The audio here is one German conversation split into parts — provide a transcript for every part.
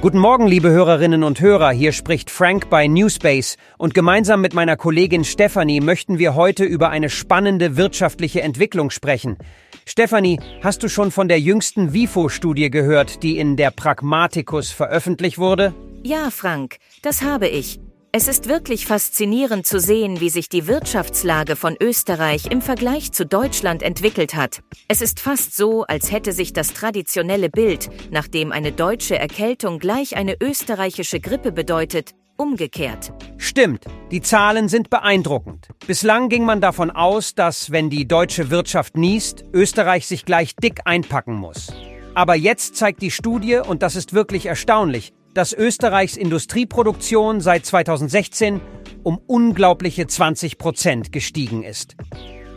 Guten Morgen, liebe Hörerinnen und Hörer. Hier spricht Frank bei Newspace und gemeinsam mit meiner Kollegin Stephanie möchten wir heute über eine spannende wirtschaftliche Entwicklung sprechen. Stephanie, hast du schon von der jüngsten WIFO-Studie gehört, die in der Pragmaticus veröffentlicht wurde? Ja, Frank, das habe ich. Es ist wirklich faszinierend zu sehen, wie sich die Wirtschaftslage von Österreich im Vergleich zu Deutschland entwickelt hat. Es ist fast so, als hätte sich das traditionelle Bild, nachdem eine deutsche Erkältung gleich eine österreichische Grippe bedeutet, umgekehrt. Stimmt, die Zahlen sind beeindruckend. Bislang ging man davon aus, dass, wenn die deutsche Wirtschaft niest, Österreich sich gleich dick einpacken muss. Aber jetzt zeigt die Studie, und das ist wirklich erstaunlich, dass Österreichs Industrieproduktion seit 2016 um unglaubliche 20 Prozent gestiegen ist.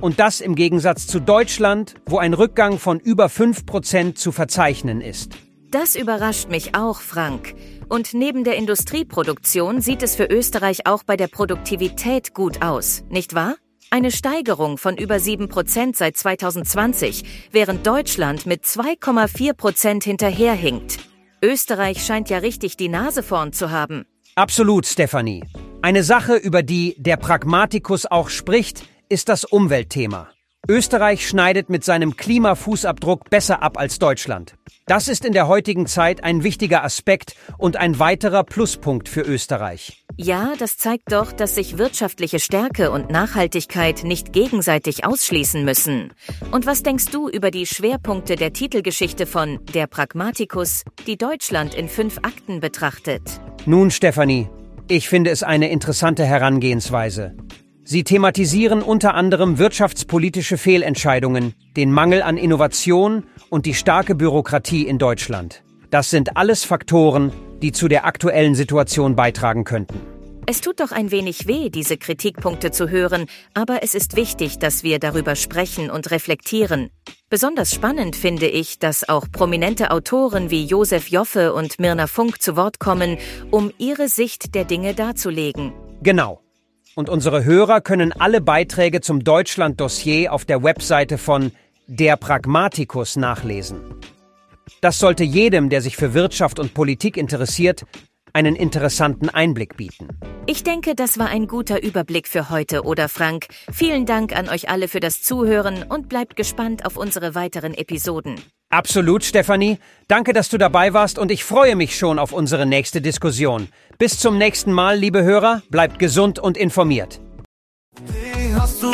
Und das im Gegensatz zu Deutschland, wo ein Rückgang von über 5 Prozent zu verzeichnen ist. Das überrascht mich auch, Frank. Und neben der Industrieproduktion sieht es für Österreich auch bei der Produktivität gut aus, nicht wahr? Eine Steigerung von über 7 Prozent seit 2020, während Deutschland mit 2,4 Prozent hinterherhinkt. Österreich scheint ja richtig die Nase vorn zu haben. Absolut, Stefanie. Eine Sache, über die der Pragmatikus auch spricht, ist das Umweltthema. Österreich schneidet mit seinem Klimafußabdruck besser ab als Deutschland. Das ist in der heutigen Zeit ein wichtiger Aspekt und ein weiterer Pluspunkt für Österreich. Ja, das zeigt doch, dass sich wirtschaftliche Stärke und Nachhaltigkeit nicht gegenseitig ausschließen müssen. Und was denkst du über die Schwerpunkte der Titelgeschichte von Der Pragmatikus, die Deutschland in fünf Akten betrachtet? Nun, Stefanie, ich finde es eine interessante Herangehensweise. Sie thematisieren unter anderem wirtschaftspolitische Fehlentscheidungen, den Mangel an Innovation und die starke Bürokratie in Deutschland. Das sind alles Faktoren, die zu der aktuellen Situation beitragen könnten. Es tut doch ein wenig weh, diese Kritikpunkte zu hören, aber es ist wichtig, dass wir darüber sprechen und reflektieren. Besonders spannend finde ich, dass auch prominente Autoren wie Josef Joffe und Mirna Funk zu Wort kommen, um ihre Sicht der Dinge darzulegen. Genau. Und unsere Hörer können alle Beiträge zum Deutschland-Dossier auf der Webseite von Der Pragmatikus nachlesen. Das sollte jedem, der sich für Wirtschaft und Politik interessiert, einen interessanten Einblick bieten. Ich denke, das war ein guter Überblick für heute, oder Frank? Vielen Dank an euch alle für das Zuhören und bleibt gespannt auf unsere weiteren Episoden. Absolut, Stefanie. Danke, dass du dabei warst und ich freue mich schon auf unsere nächste Diskussion. Bis zum nächsten Mal, liebe Hörer, bleibt gesund und informiert. Wie hast du?